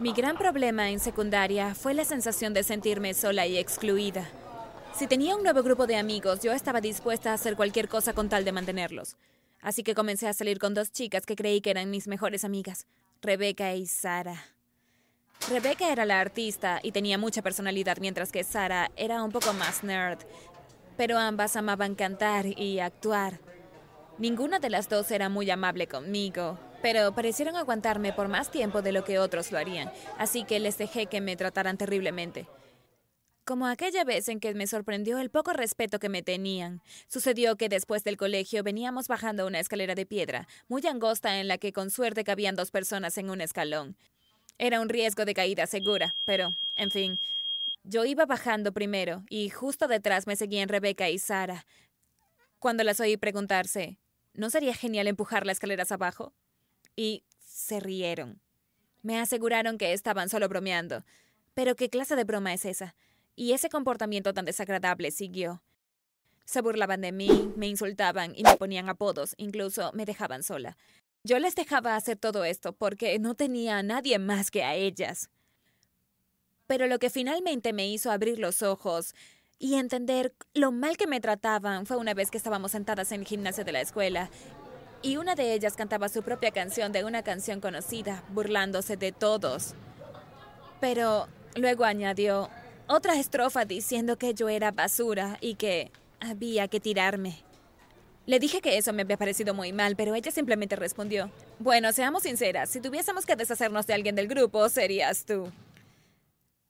Mi gran problema en secundaria fue la sensación de sentirme sola y excluida. Si tenía un nuevo grupo de amigos, yo estaba dispuesta a hacer cualquier cosa con tal de mantenerlos. Así que comencé a salir con dos chicas que creí que eran mis mejores amigas, Rebeca y Sara. Rebeca era la artista y tenía mucha personalidad, mientras que Sara era un poco más nerd. Pero ambas amaban cantar y actuar. Ninguna de las dos era muy amable conmigo, pero parecieron aguantarme por más tiempo de lo que otros lo harían, así que les dejé que me trataran terriblemente. Como aquella vez en que me sorprendió el poco respeto que me tenían. Sucedió que después del colegio veníamos bajando una escalera de piedra, muy angosta en la que con suerte cabían dos personas en un escalón. Era un riesgo de caída segura, pero, en fin, yo iba bajando primero y justo detrás me seguían Rebeca y Sara. Cuando las oí preguntarse, ¿no sería genial empujar las escaleras abajo? Y se rieron. Me aseguraron que estaban solo bromeando. Pero ¿qué clase de broma es esa? Y ese comportamiento tan desagradable siguió. Se burlaban de mí, me insultaban y me ponían apodos, incluso me dejaban sola. Yo les dejaba hacer todo esto porque no tenía a nadie más que a ellas. Pero lo que finalmente me hizo abrir los ojos y entender lo mal que me trataban fue una vez que estábamos sentadas en el gimnasio de la escuela y una de ellas cantaba su propia canción de una canción conocida, burlándose de todos. Pero luego añadió otra estrofa diciendo que yo era basura y que había que tirarme. Le dije que eso me había parecido muy mal, pero ella simplemente respondió, bueno, seamos sinceras, si tuviésemos que deshacernos de alguien del grupo, serías tú.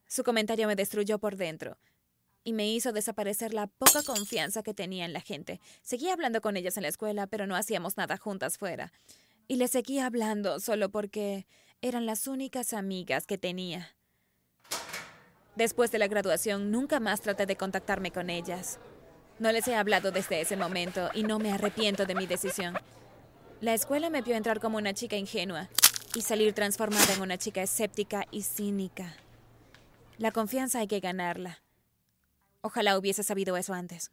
Su comentario me destruyó por dentro y me hizo desaparecer la poca confianza que tenía en la gente. Seguía hablando con ellas en la escuela, pero no hacíamos nada juntas fuera. Y les seguía hablando solo porque eran las únicas amigas que tenía. Después de la graduación, nunca más traté de contactarme con ellas. No les he hablado desde ese momento y no me arrepiento de mi decisión. La escuela me vio entrar como una chica ingenua y salir transformada en una chica escéptica y cínica. La confianza hay que ganarla. Ojalá hubiese sabido eso antes.